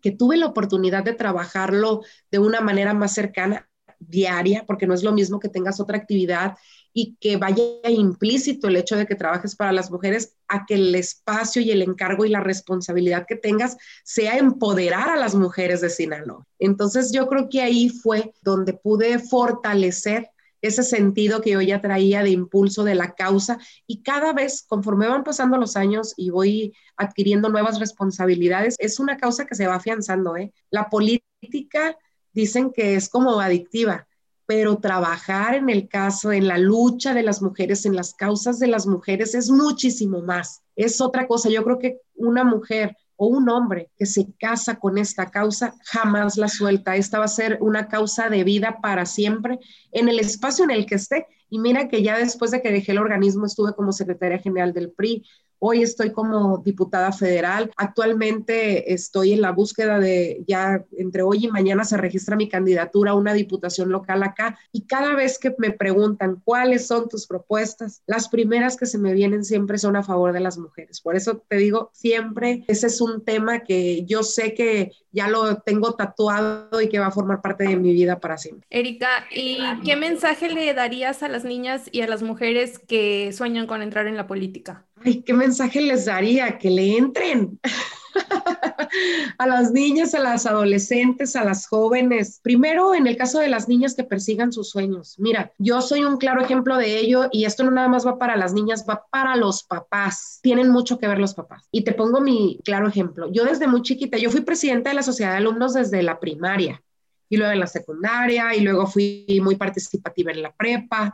que tuve la oportunidad de trabajarlo de una manera más cercana, diaria, porque no es lo mismo que tengas otra actividad y que vaya implícito el hecho de que trabajes para las mujeres a que el espacio y el encargo y la responsabilidad que tengas sea empoderar a las mujeres de Sinaloa. Entonces yo creo que ahí fue donde pude fortalecer ese sentido que yo ya traía de impulso de la causa y cada vez conforme van pasando los años y voy adquiriendo nuevas responsabilidades, es una causa que se va afianzando. ¿eh? La política dicen que es como adictiva pero trabajar en el caso, en la lucha de las mujeres, en las causas de las mujeres, es muchísimo más. Es otra cosa. Yo creo que una mujer o un hombre que se casa con esta causa jamás la suelta. Esta va a ser una causa de vida para siempre en el espacio en el que esté. Y mira que ya después de que dejé el organismo estuve como secretaria general del PRI, Hoy estoy como diputada federal. Actualmente estoy en la búsqueda de, ya entre hoy y mañana se registra mi candidatura a una diputación local acá. Y cada vez que me preguntan cuáles son tus propuestas, las primeras que se me vienen siempre son a favor de las mujeres. Por eso te digo, siempre ese es un tema que yo sé que ya lo tengo tatuado y que va a formar parte de mi vida para siempre. Erika, ¿y qué mensaje le darías a las niñas y a las mujeres que sueñan con entrar en la política? Ay, ¿qué mensaje les daría? Que le entren. a las niñas, a las adolescentes, a las jóvenes. Primero, en el caso de las niñas que persigan sus sueños. Mira, yo soy un claro ejemplo de ello y esto no nada más va para las niñas, va para los papás. Tienen mucho que ver los papás. Y te pongo mi claro ejemplo. Yo desde muy chiquita, yo fui presidenta de la sociedad de alumnos desde la primaria y luego en la secundaria y luego fui muy participativa en la prepa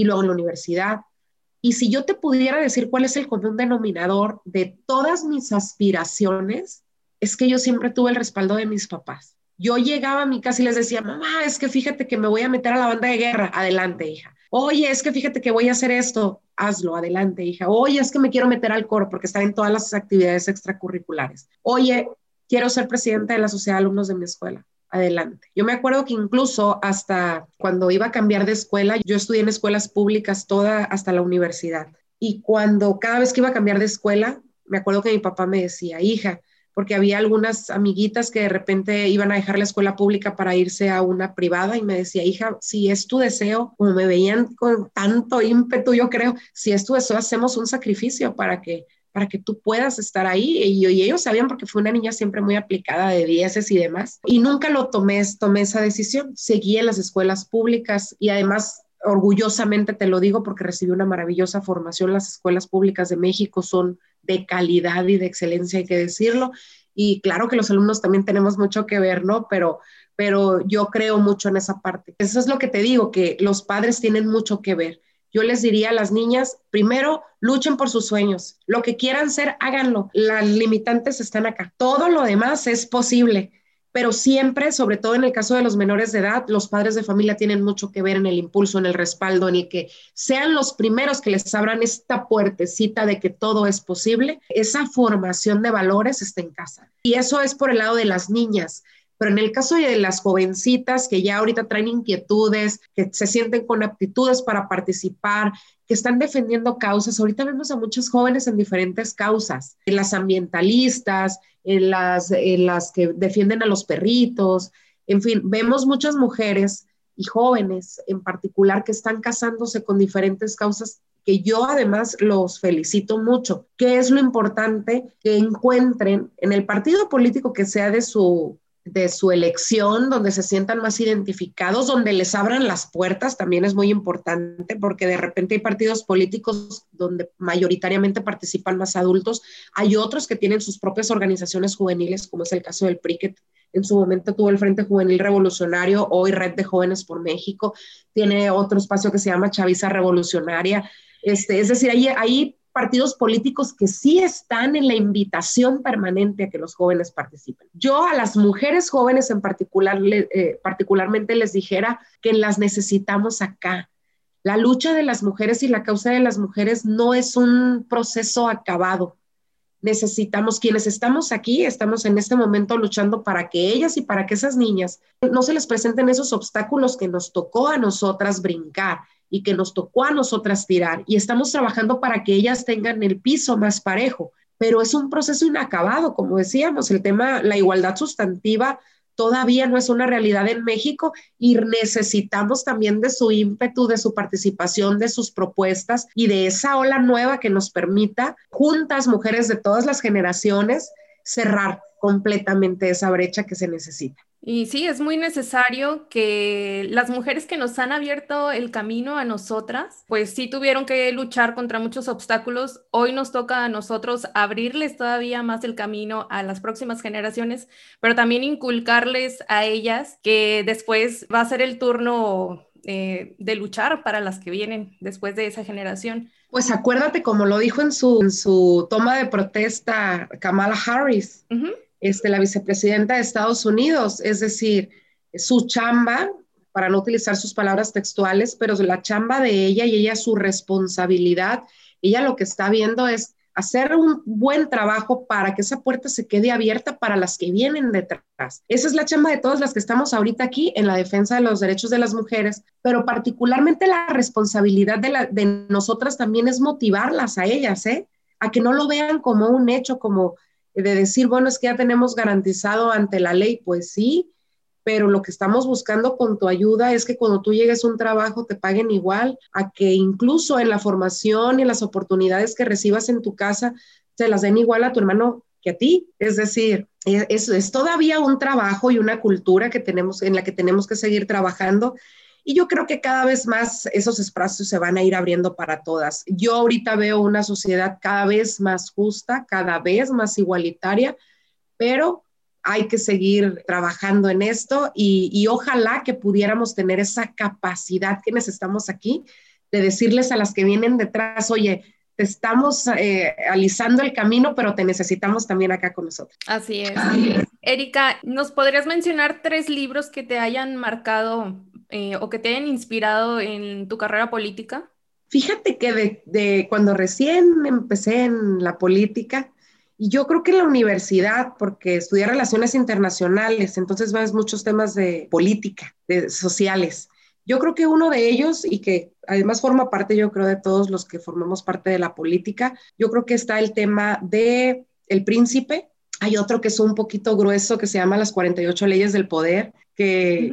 y luego en la universidad. Y si yo te pudiera decir cuál es el común denominador de todas mis aspiraciones, es que yo siempre tuve el respaldo de mis papás. Yo llegaba a mi casa y les decía, mamá, es que fíjate que me voy a meter a la banda de guerra, adelante, hija. Oye, es que fíjate que voy a hacer esto, hazlo, adelante, hija. Oye, es que me quiero meter al coro porque está en todas las actividades extracurriculares. Oye, quiero ser presidenta de la sociedad de alumnos de mi escuela adelante. Yo me acuerdo que incluso hasta cuando iba a cambiar de escuela, yo estudié en escuelas públicas toda hasta la universidad. Y cuando cada vez que iba a cambiar de escuela, me acuerdo que mi papá me decía, hija, porque había algunas amiguitas que de repente iban a dejar la escuela pública para irse a una privada y me decía, hija, si es tu deseo, como me veían con tanto ímpetu, yo creo, si es tu deseo, hacemos un sacrificio para que para que tú puedas estar ahí. Y, ellos sabían porque fue una niña siempre muy aplicada de dieces y demás. Y nunca lo tomé, tomé esa decisión. Seguí en las escuelas públicas y además orgullosamente te lo digo porque recibí una maravillosa formación. Las escuelas públicas de México son de calidad y de excelencia, hay que decirlo. Y claro que los alumnos también tenemos mucho que ver, ¿no? Pero, pero yo creo mucho en esa parte. Eso es lo que te digo, que los padres tienen mucho que ver yo les diría a las niñas, primero, luchen por sus sueños. Lo que quieran ser, háganlo. Las limitantes están acá. Todo lo demás es posible, pero siempre, sobre todo en el caso de los menores de edad, los padres de familia tienen mucho que ver en el impulso, en el respaldo, en el que sean los primeros que les abran esta puertecita de que todo es posible. Esa formación de valores está en casa. Y eso es por el lado de las niñas. Pero en el caso de las jovencitas que ya ahorita traen inquietudes, que se sienten con aptitudes para participar, que están defendiendo causas, ahorita vemos a muchos jóvenes en diferentes causas, en las ambientalistas, en las, en las que defienden a los perritos, en fin, vemos muchas mujeres y jóvenes en particular que están casándose con diferentes causas que yo además los felicito mucho. ¿Qué es lo importante? Que encuentren en el partido político que sea de su de su elección, donde se sientan más identificados, donde les abran las puertas, también es muy importante, porque de repente hay partidos políticos donde mayoritariamente participan más adultos, hay otros que tienen sus propias organizaciones juveniles, como es el caso del PRI, que en su momento tuvo el Frente Juvenil Revolucionario, hoy Red de Jóvenes por México, tiene otro espacio que se llama Chaviza Revolucionaria, este, es decir, ahí, ahí partidos políticos que sí están en la invitación permanente a que los jóvenes participen. Yo a las mujeres jóvenes en particular, eh, particularmente les dijera que las necesitamos acá. La lucha de las mujeres y la causa de las mujeres no es un proceso acabado. Necesitamos, quienes estamos aquí, estamos en este momento luchando para que ellas y para que esas niñas no se les presenten esos obstáculos que nos tocó a nosotras brincar y que nos tocó a nosotras tirar. Y estamos trabajando para que ellas tengan el piso más parejo, pero es un proceso inacabado, como decíamos, el tema, la igualdad sustantiva todavía no es una realidad en México y necesitamos también de su ímpetu, de su participación, de sus propuestas y de esa ola nueva que nos permita, juntas, mujeres de todas las generaciones, cerrar completamente esa brecha que se necesita. Y sí, es muy necesario que las mujeres que nos han abierto el camino a nosotras, pues sí tuvieron que luchar contra muchos obstáculos. Hoy nos toca a nosotros abrirles todavía más el camino a las próximas generaciones, pero también inculcarles a ellas que después va a ser el turno eh, de luchar para las que vienen después de esa generación. Pues acuérdate, como lo dijo en su, en su toma de protesta Kamala Harris este, la vicepresidenta de Estados Unidos, es decir, su chamba, para no utilizar sus palabras textuales, pero la chamba de ella y ella su responsabilidad, ella lo que está viendo es hacer un buen trabajo para que esa puerta se quede abierta para las que vienen detrás. Esa es la chamba de todas las que estamos ahorita aquí en la defensa de los derechos de las mujeres, pero particularmente la responsabilidad de, la, de nosotras también es motivarlas a ellas, ¿eh? a que no lo vean como un hecho, como de decir, bueno, es que ya tenemos garantizado ante la ley, pues sí, pero lo que estamos buscando con tu ayuda es que cuando tú llegues a un trabajo te paguen igual, a que incluso en la formación y en las oportunidades que recibas en tu casa se las den igual a tu hermano que a ti. Es decir, e, es, es todavía un trabajo y una cultura que tenemos, en la que tenemos que seguir trabajando y yo creo que cada vez más esos espacios se van a ir abriendo para todas. Yo ahorita veo una sociedad cada vez más justa, cada vez más igualitaria, pero hay que seguir trabajando en esto y, ojalá que pudiéramos tener esa capacidad que necesitamos aquí de decirles a las que vienen detrás, oye, te estamos eh, alisando el camino, pero te necesitamos también acá con nosotros. Así es. Erika, ¿nos podrías mencionar tres libros que te hayan marcado eh, o que te hayan inspirado en tu carrera política? Fíjate que de, cuando recién empecé en la política, y yo creo que en la universidad, porque estudié relaciones internacionales, entonces ves muchos temas de política, de sociales. Yo creo que uno de ellos, y que además forma parte, yo creo, de todos los que formamos parte de la política, yo creo que está el tema de El Príncipe. Hay otro que es un poquito grueso que se llama Las 48 leyes del poder,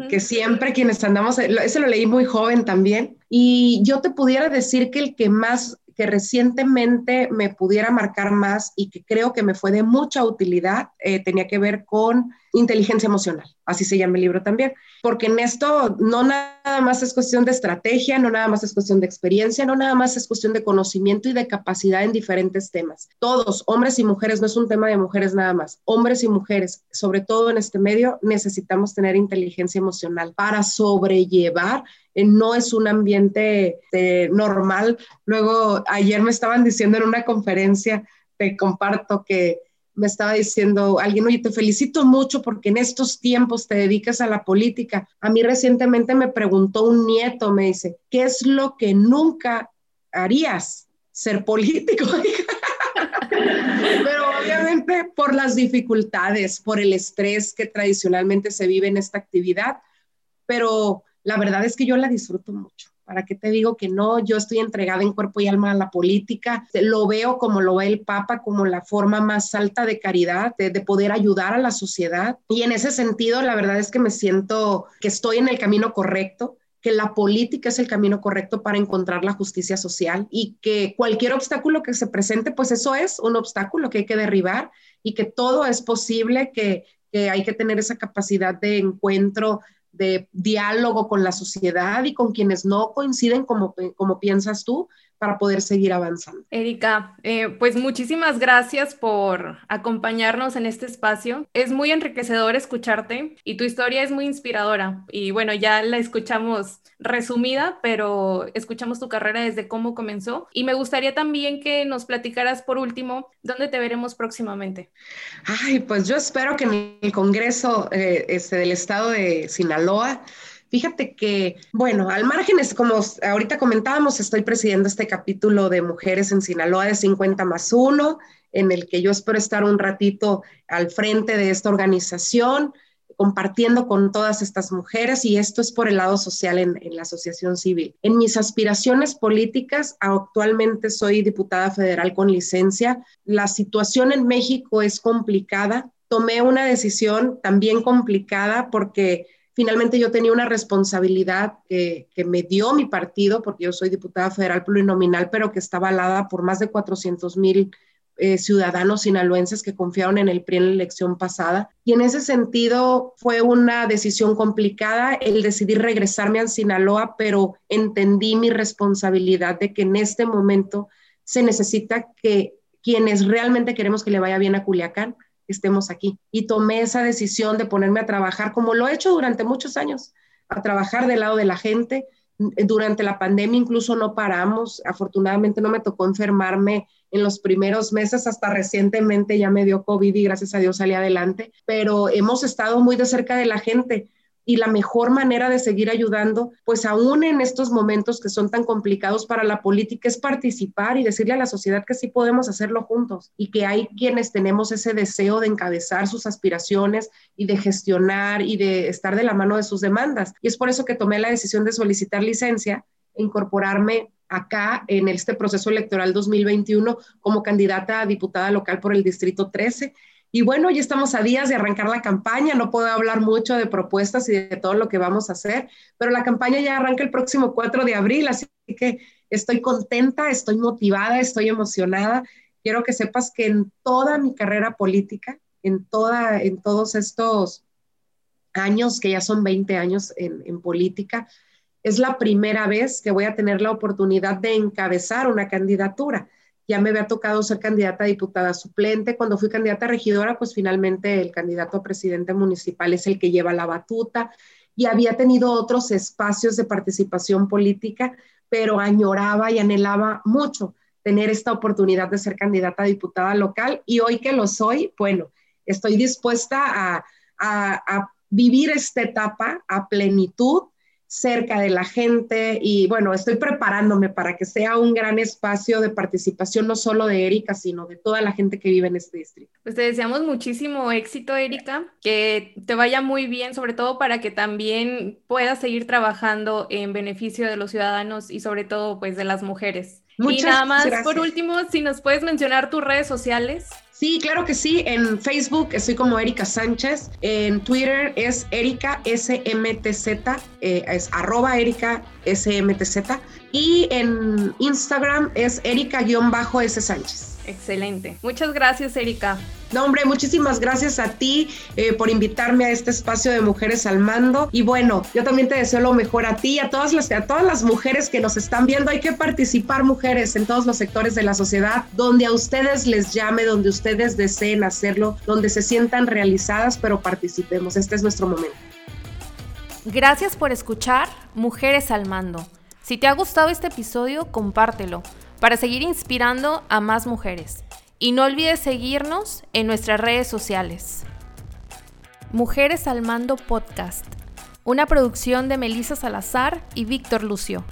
que, siempre quienes andamos, ese lo leí muy joven también, y yo te pudiera decir que el que más, que recientemente me pudiera marcar más y que creo que me fue de mucha utilidad, eh, tenía que ver con inteligencia emocional, así se llama el libro también, porque en esto no nada más es cuestión de estrategia, no nada más es cuestión de experiencia, no nada más es cuestión de conocimiento y de capacidad en diferentes temas. Todos, hombres y mujeres, no es un tema de mujeres nada más, hombres y mujeres, sobre todo en este medio, necesitamos tener inteligencia emocional para sobrellevar eh, no es un ambiente eh, normal. Luego, ayer me estaban diciendo en una conferencia, te comparto que me estaba diciendo alguien, oye, te felicito mucho porque en estos tiempos te dedicas a la política. A mí recientemente me preguntó un nieto, me dice, ¿qué es lo que nunca harías? Ser político. Pero obviamente por las dificultades, por el estrés que tradicionalmente se vive en esta actividad, pero la verdad es que yo la disfruto mucho. ¿Para qué te digo que no? Yo estoy entregada en cuerpo y alma a la política. Lo veo como lo ve el Papa, como la forma más alta de caridad, de, poder ayudar a la sociedad. Y en ese sentido, la verdad es que me siento que estoy en el camino correcto que la política es el camino correcto para encontrar la justicia social y que cualquier obstáculo que se presente, pues eso es un obstáculo que hay que derribar y que todo es posible, que, hay que tener esa capacidad de encuentro, de diálogo con la sociedad y con quienes no coinciden como, como piensas tú, para poder seguir avanzando. Erika, eh, pues muchísimas gracias por acompañarnos en este espacio. Es muy enriquecedor escucharte y tu historia es muy inspiradora. Y bueno, ya la escuchamos resumida, pero escuchamos tu carrera desde cómo comenzó. Y me gustaría también que nos platicaras por último, ¿dónde te veremos próximamente? Ay, pues yo espero que en el Congreso eh, este, del Estado de Sinaloa Fíjate que, bueno, al margen es como ahorita comentábamos, estoy presidiendo este capítulo de Mujeres en Sinaloa de 50 más 1, en el que yo espero estar un ratito al frente de esta organización compartiendo con todas estas mujeres y esto es por el lado social en, la asociación civil. En mis aspiraciones políticas, actualmente soy diputada federal con licencia. La situación en México es complicada. Tomé una decisión también complicada porque finalmente yo tenía una responsabilidad que, me dio mi partido, porque yo soy diputada federal plurinominal, pero que está avalada por más de 400 mil eh, ciudadanos sinaloenses que confiaron en el PRI en la elección pasada. Y en ese sentido fue una decisión complicada el decidir regresarme a Sinaloa, pero entendí mi responsabilidad de que en este momento se necesita que quienes realmente queremos que le vaya bien a Culiacán estemos aquí. Y tomé esa decisión de ponerme a trabajar como lo he hecho durante muchos años, a trabajar del lado de la gente. Durante la pandemia incluso no paramos. Afortunadamente no me tocó enfermarme en los primeros meses, hasta recientemente ya me dio COVID y gracias a Dios salí adelante, pero hemos estado muy de cerca de la gente y la mejor manera de seguir ayudando, pues aún en estos momentos que son tan complicados para la política, es participar y decirle a la sociedad que sí podemos hacerlo juntos y que hay quienes tenemos ese deseo de encabezar sus aspiraciones y de gestionar y de estar de la mano de sus demandas. Y es por eso que tomé la decisión de solicitar licencia e incorporarme acá en este proceso electoral 2021 como candidata a diputada local por el Distrito 13. Y bueno, ya estamos a días de arrancar la campaña, no puedo hablar mucho de propuestas y de todo lo que vamos a hacer, pero la campaña ya arranca el próximo 4 de abril, así que estoy contenta, estoy motivada, estoy emocionada. Quiero que sepas que en toda mi carrera política, en, toda, en todos estos años, que ya son 20 años en, en política, es la primera vez que voy a tener la oportunidad de encabezar una candidatura. Ya me había tocado ser candidata a diputada suplente. Cuando fui candidata a regidora, pues finalmente el candidato a presidente municipal es el que lleva la batuta y había tenido otros espacios de participación política, pero añoraba y anhelaba mucho tener esta oportunidad de ser candidata a diputada local y hoy que lo soy, bueno, estoy dispuesta a, a vivir esta etapa a plenitud cerca de la gente y bueno, estoy preparándome para que sea un gran espacio de participación no solo de Erika, sino de toda la gente que vive en este distrito. Pues te deseamos muchísimo éxito, Erika, que te vaya muy bien, sobre todo para que también puedas seguir trabajando en beneficio de los ciudadanos y sobre todo pues de las mujeres. y nada más, por último, si nos puedes mencionar tus redes sociales. Sí, claro que sí. En Facebook estoy como Erika Sánchez. En Twitter es Erika SMTZ, eh, es arroba Erika SMTZ. Y en Instagram es Erika-S Sánchez. Excelente. Muchas gracias, Erika. No, hombre, muchísimas gracias a ti eh, por invitarme a este espacio de Mujeres al Mando. Y bueno, yo también te deseo lo mejor a ti y a todas las, a todas las mujeres que nos están viendo. Hay que participar, mujeres, en todos los sectores de la sociedad, donde a ustedes les llame, donde ustedes deseen hacerlo, donde se sientan realizadas, pero participemos. Este es nuestro momento. Gracias por escuchar Mujeres al Mando. Si te ha gustado este episodio, compártelo para seguir inspirando a más mujeres. Y no olvides seguirnos en nuestras redes sociales. Mujeres al Mando Podcast, una producción de Melissa Salazar y Víctor Lucio.